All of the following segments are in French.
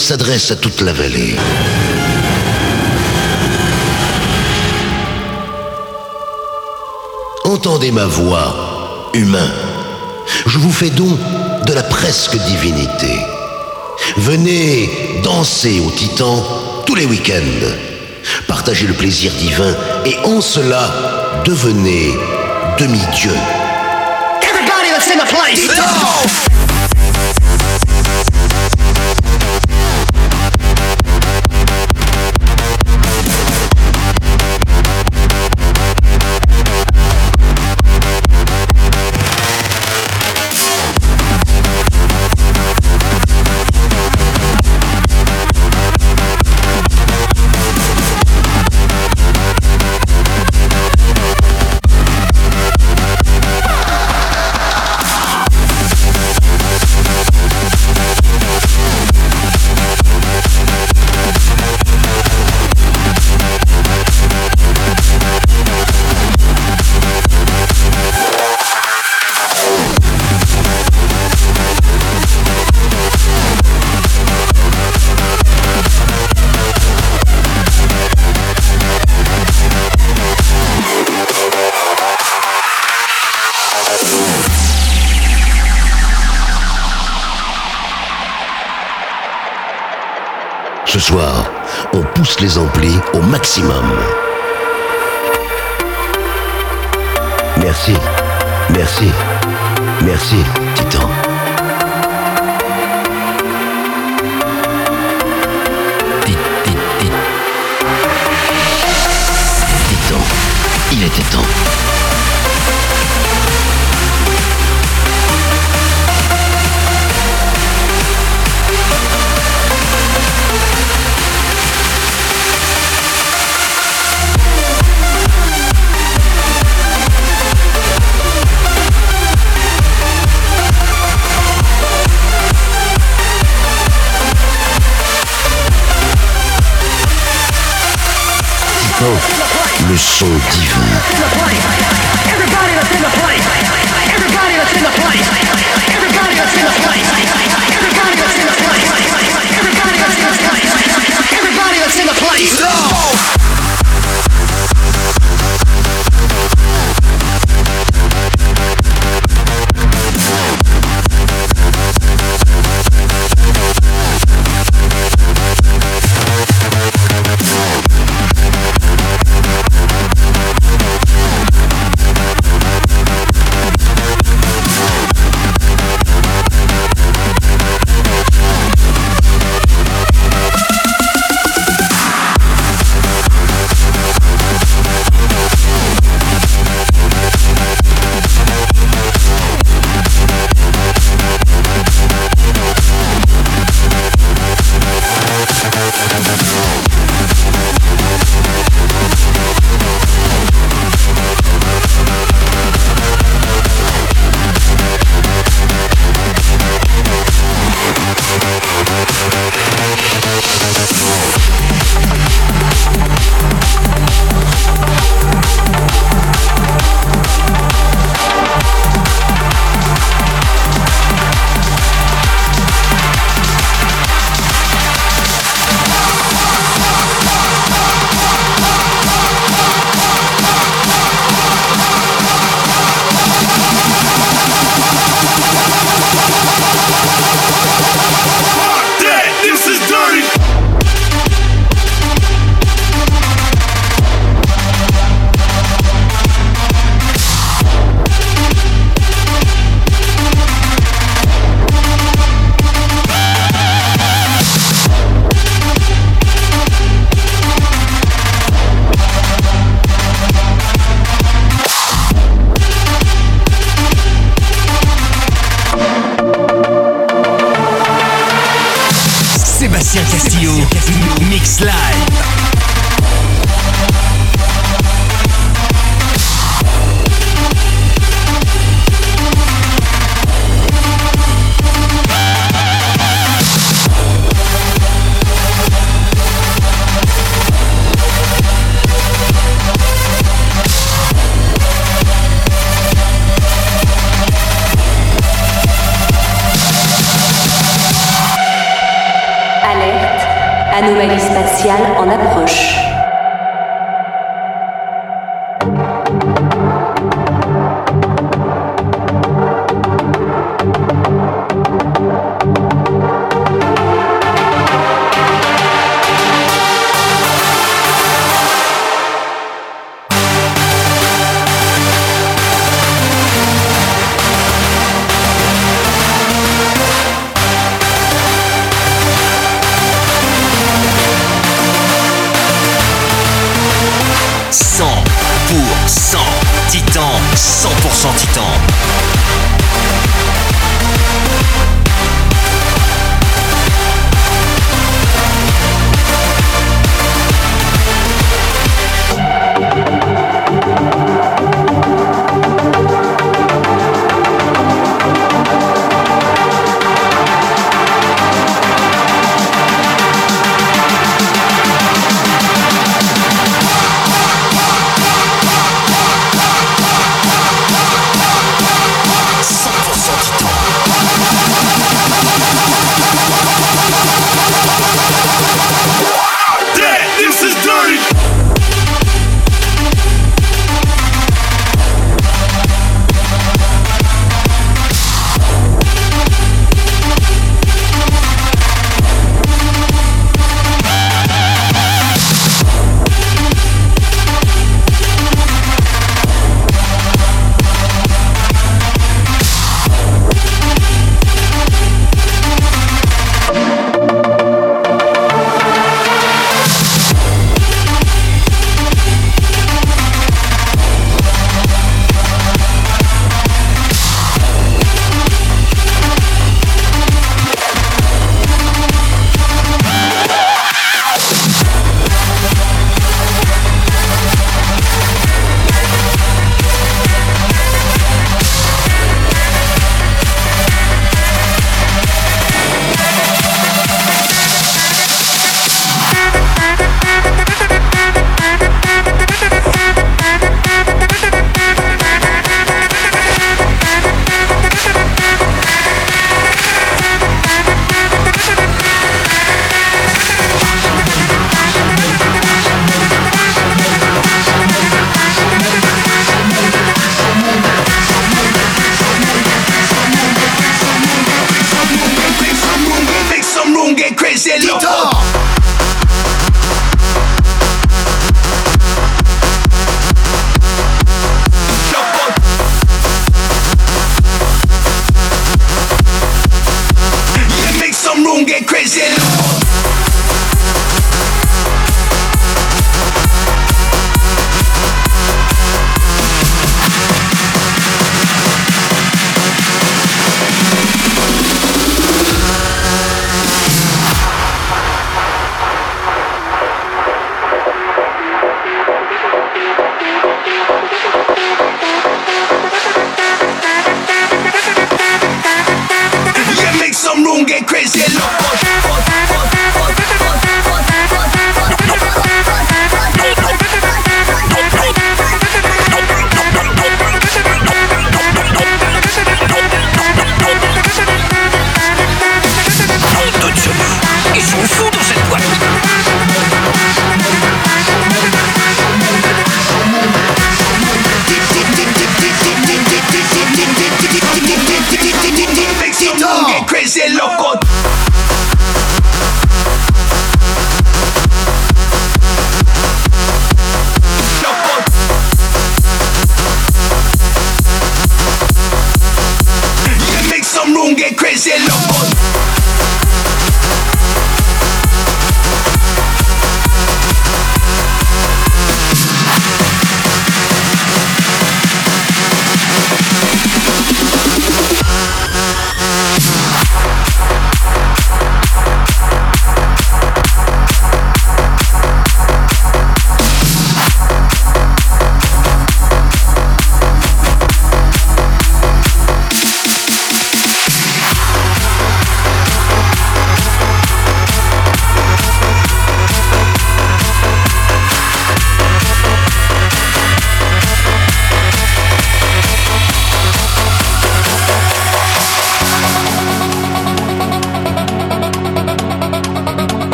s'adresse à toute la vallée. Entendez ma voix, humain. Je vous fais don de la presque divinité. Venez danser au Titan tous les week-ends. Partagez le plaisir divin et en cela, devenez demi-dieu.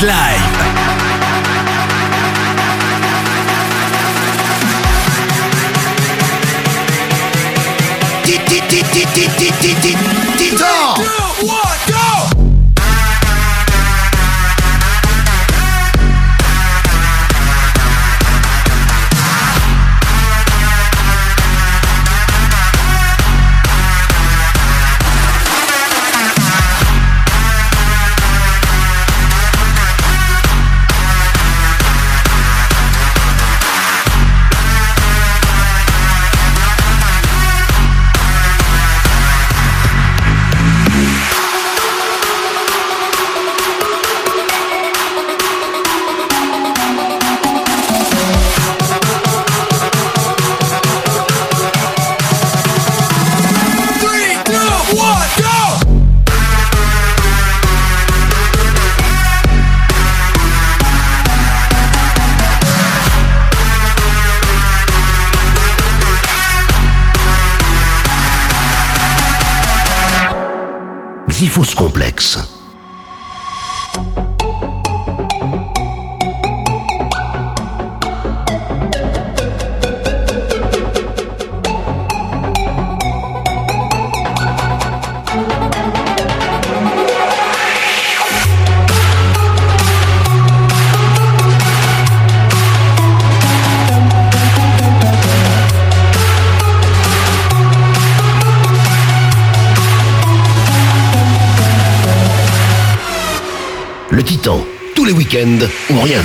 Mix ou rien.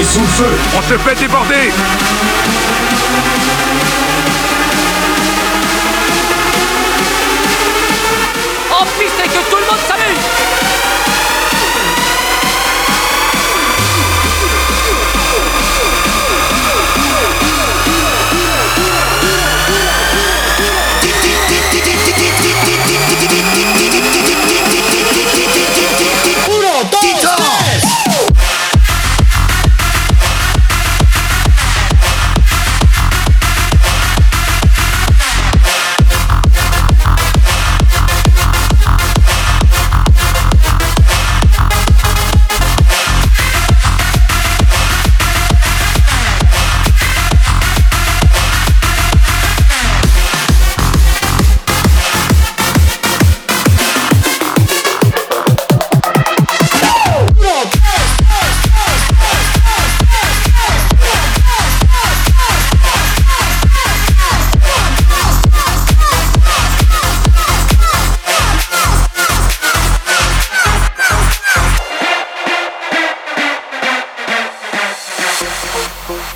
On se fait déborder.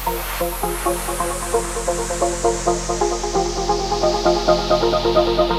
Thank you.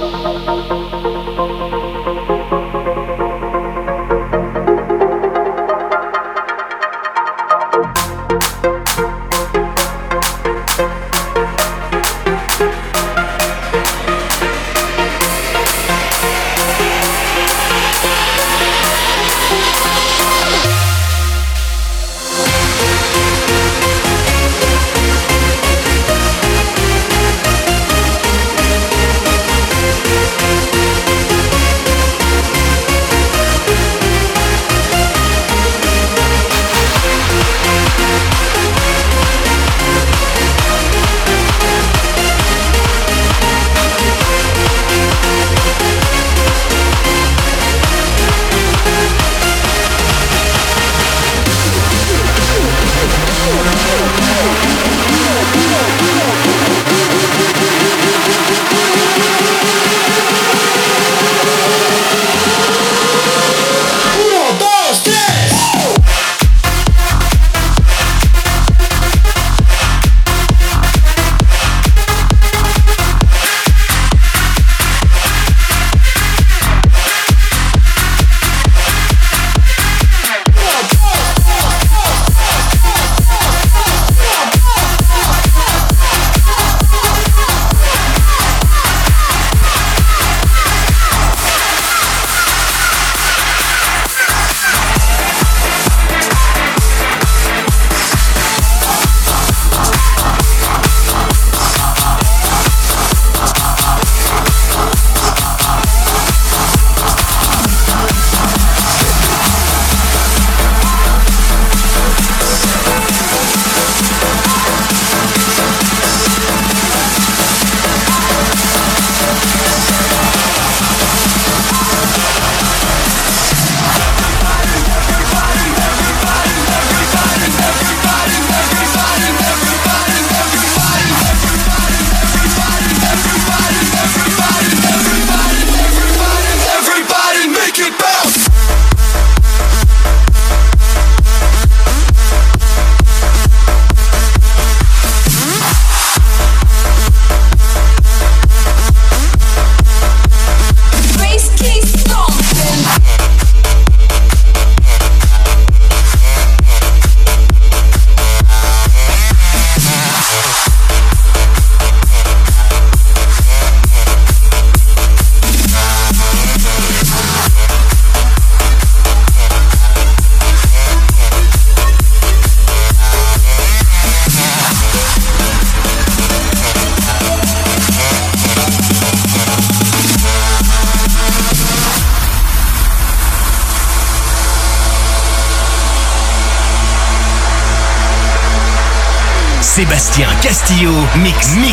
You Mix Mix.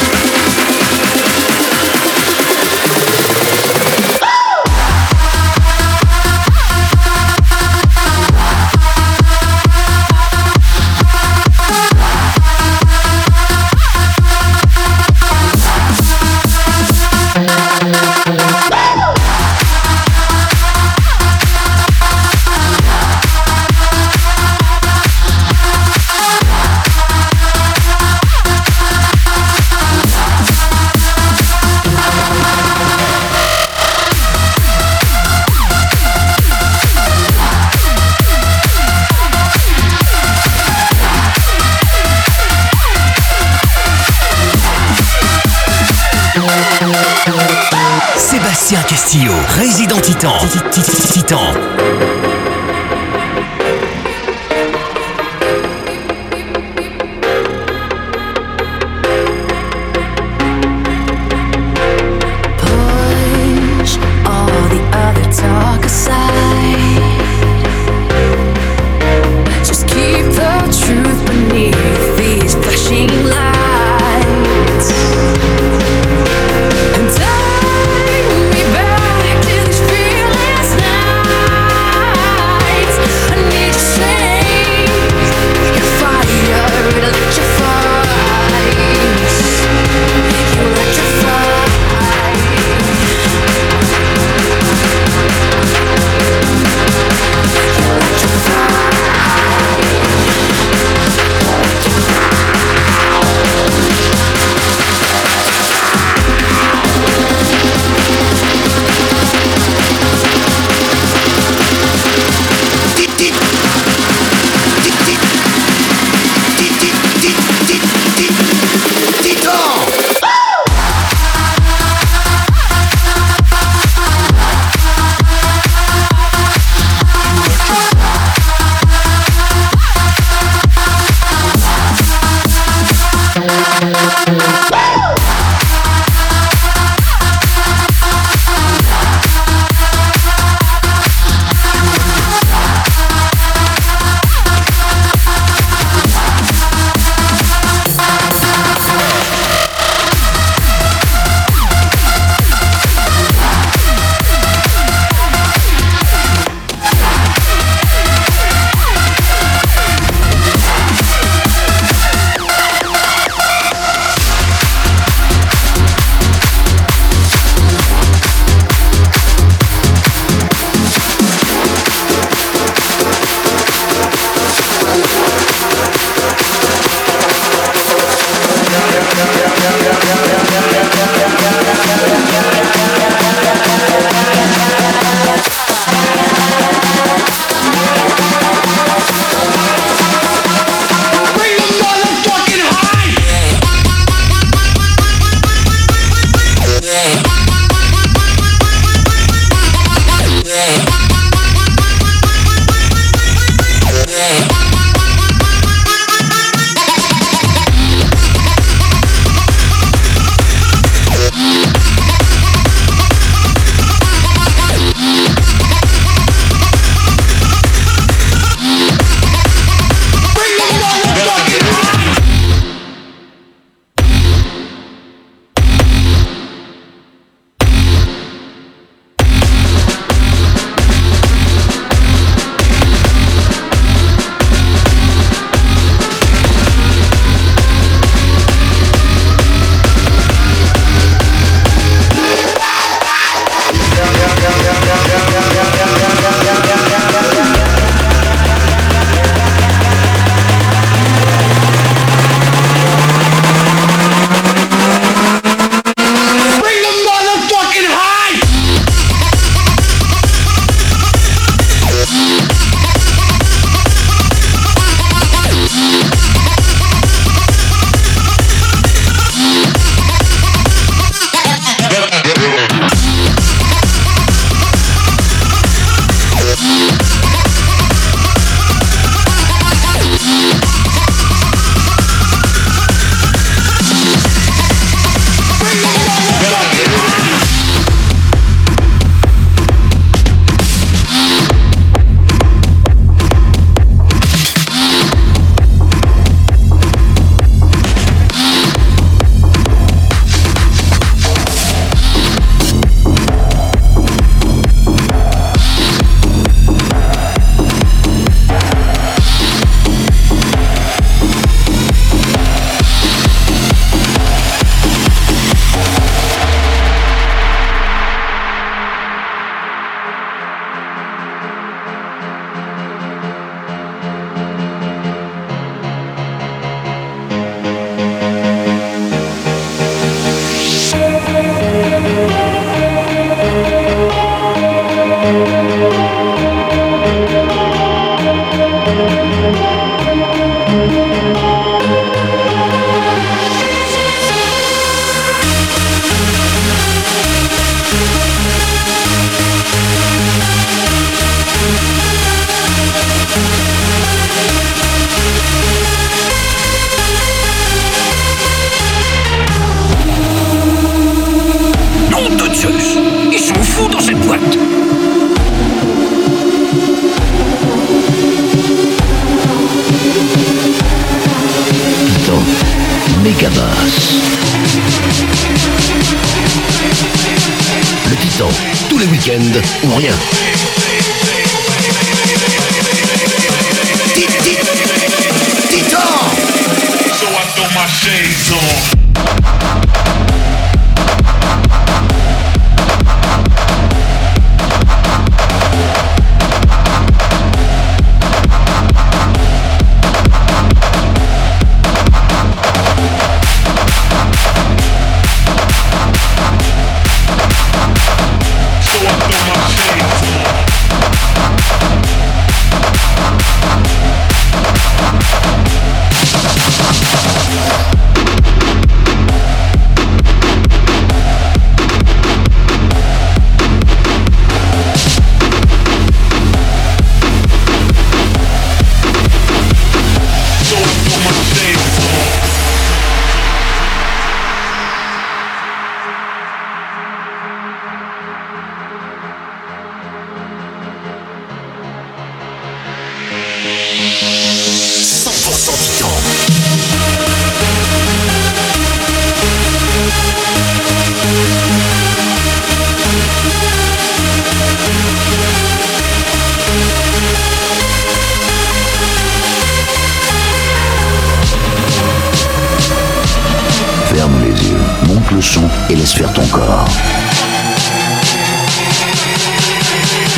week-end.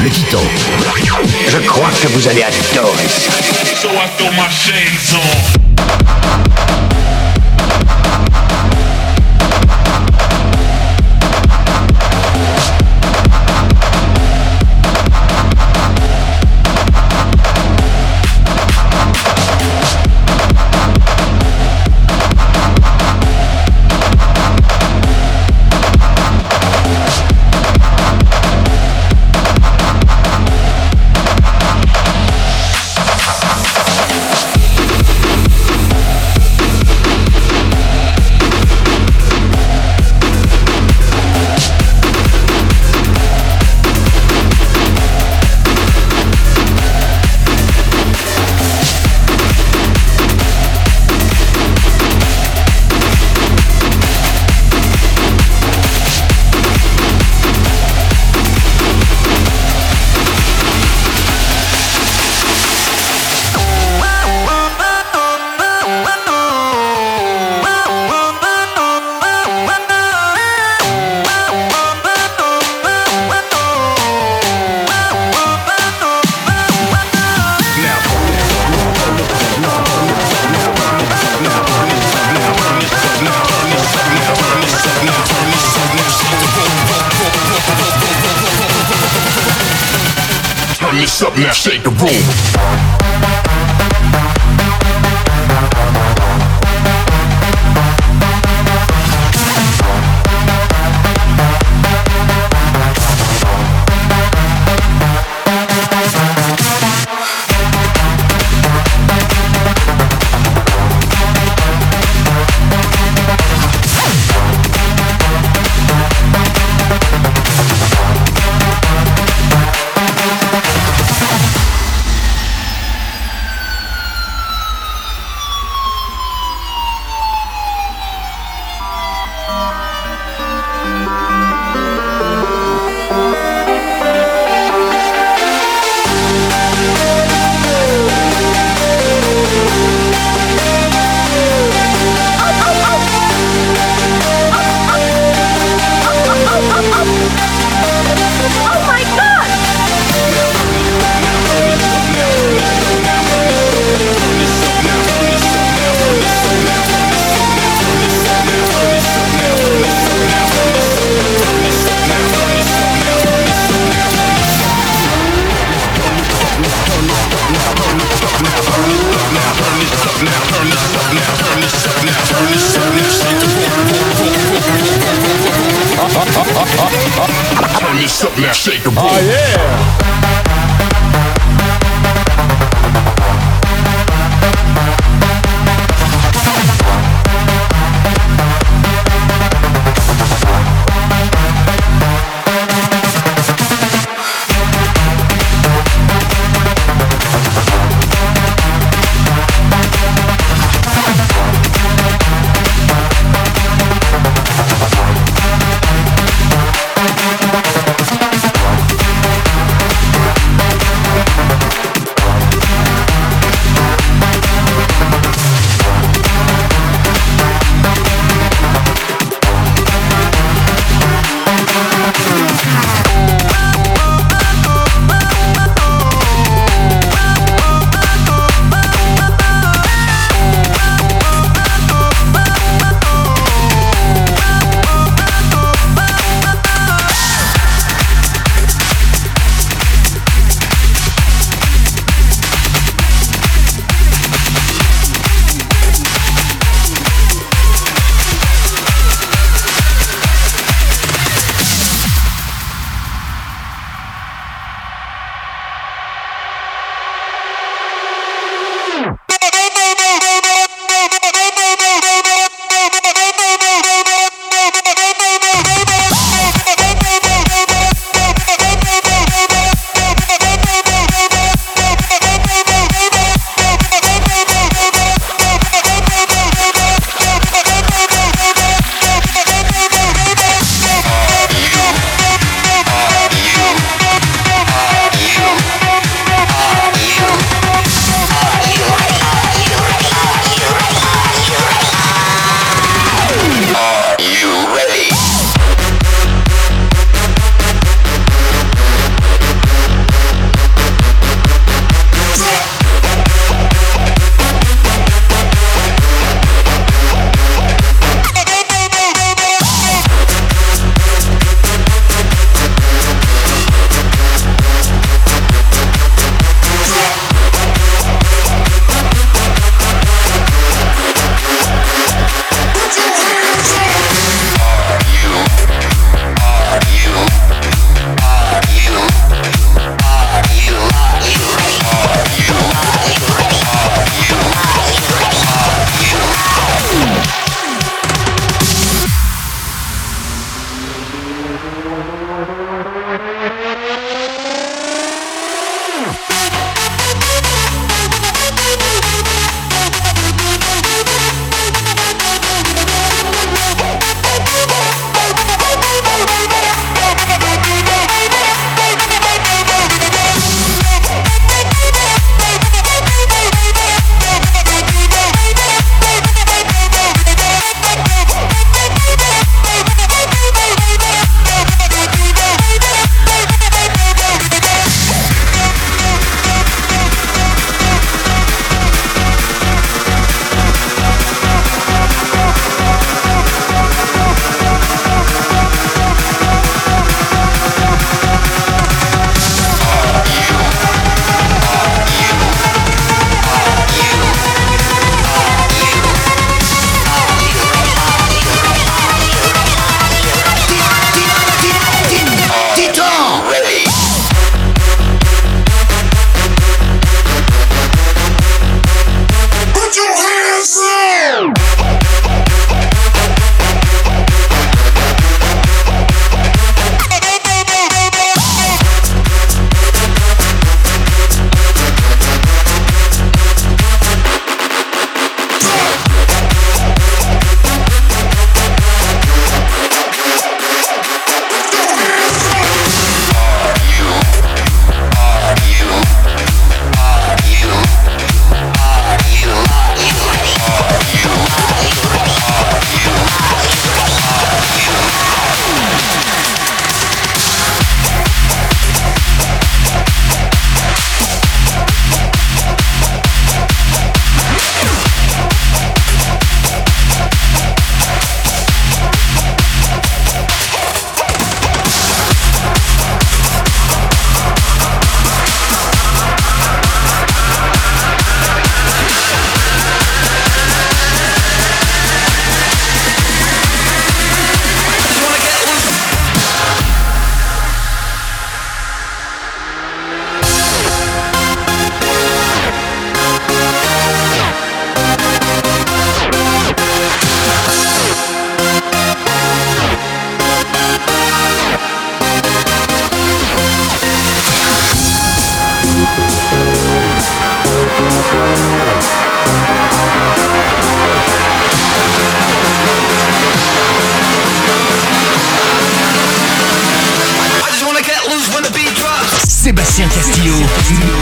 le Titan. Je crois que vous allez adorer ça.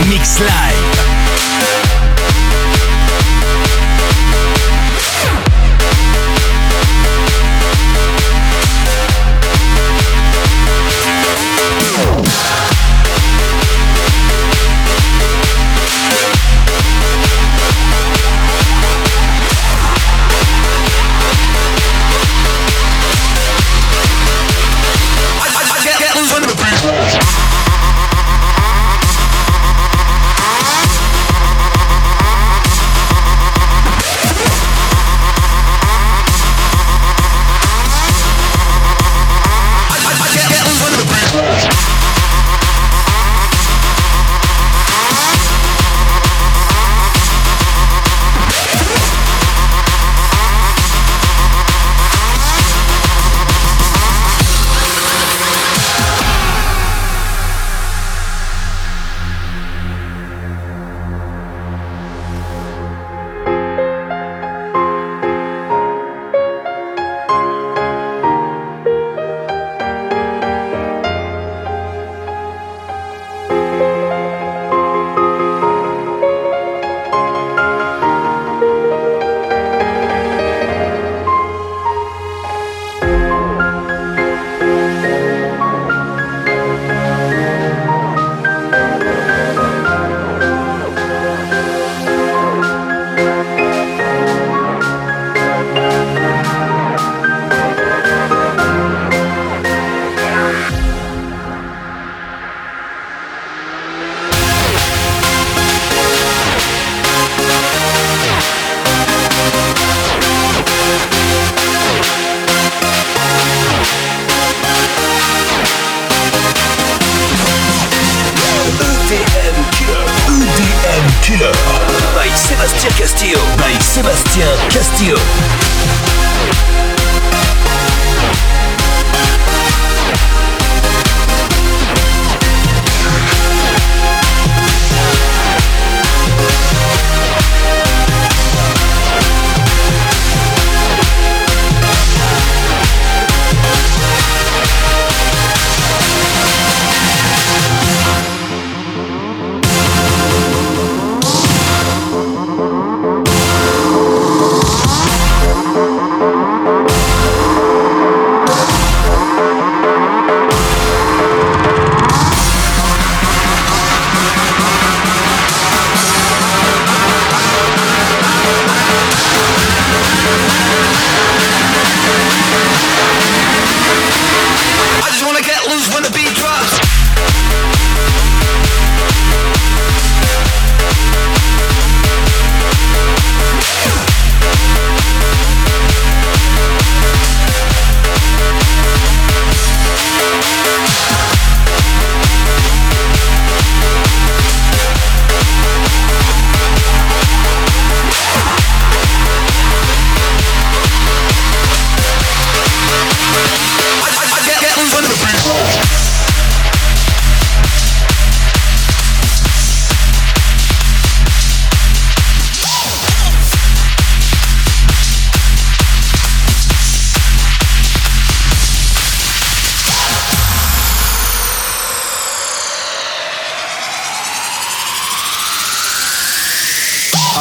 Mix Live.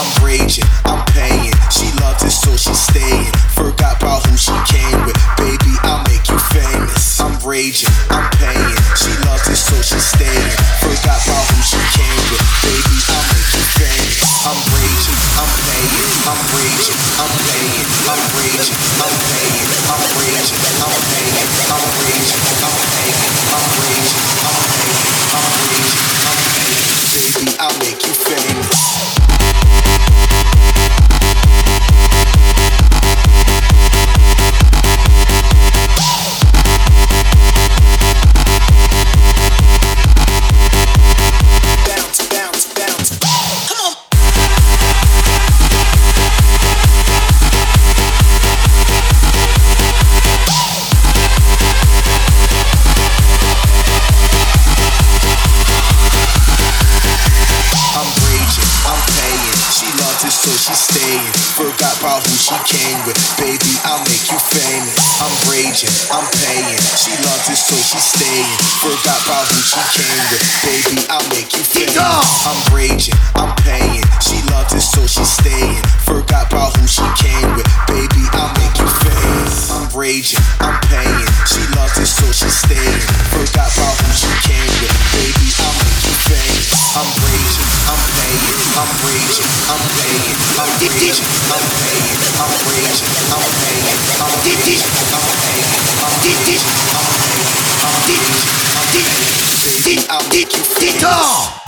I'm raging, I'm paying. She loves it, so she's staying. Forgot about who she came with. Baby, I'll make you famous. I'm raging, I'm paying. She loves it, so she's staying. Forgot about who she came with. Baby, I'll make you famous. I'm raging, I'm. I'm raging, I'm paying. I'm raging, I'm paying. I'm raging, I'm paying. I'm raging, I'm paying. I'm raging, I'm paying. I'm raging, I'm paying. Famous. I'm raging, I'm paying. She loves it, so she's staying. Forgot about who she came with. Baby, I'll make you famous. I'm raging, I'm paying. She loves it, so she's staying. Forgot about who she came with. Baby, I'll make you famous. I'm raging, I'm upgrade, upgrade, update, upgrade, upgrade, upgrade, update, upgrade, update, upgrade, update, update, update, update, update, update, update,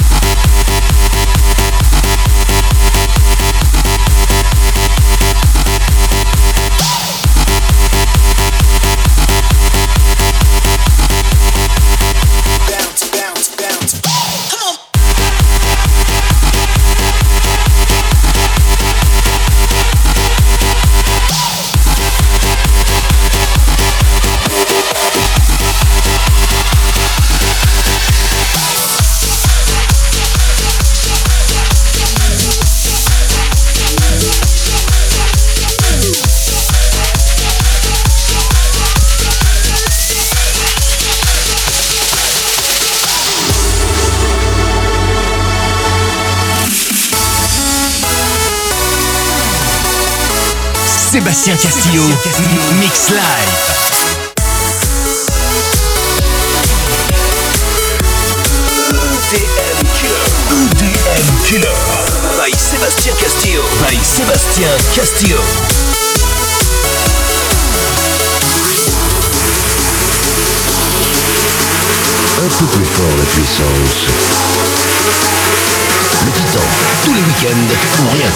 Sébastien Castillo, Mix Live. EDM Killer. EDM Killer. By Sébastien Castillo. By Sébastien Castillo. Un peu plus fort la puissance. Le titan, tous les week-ends ou rien.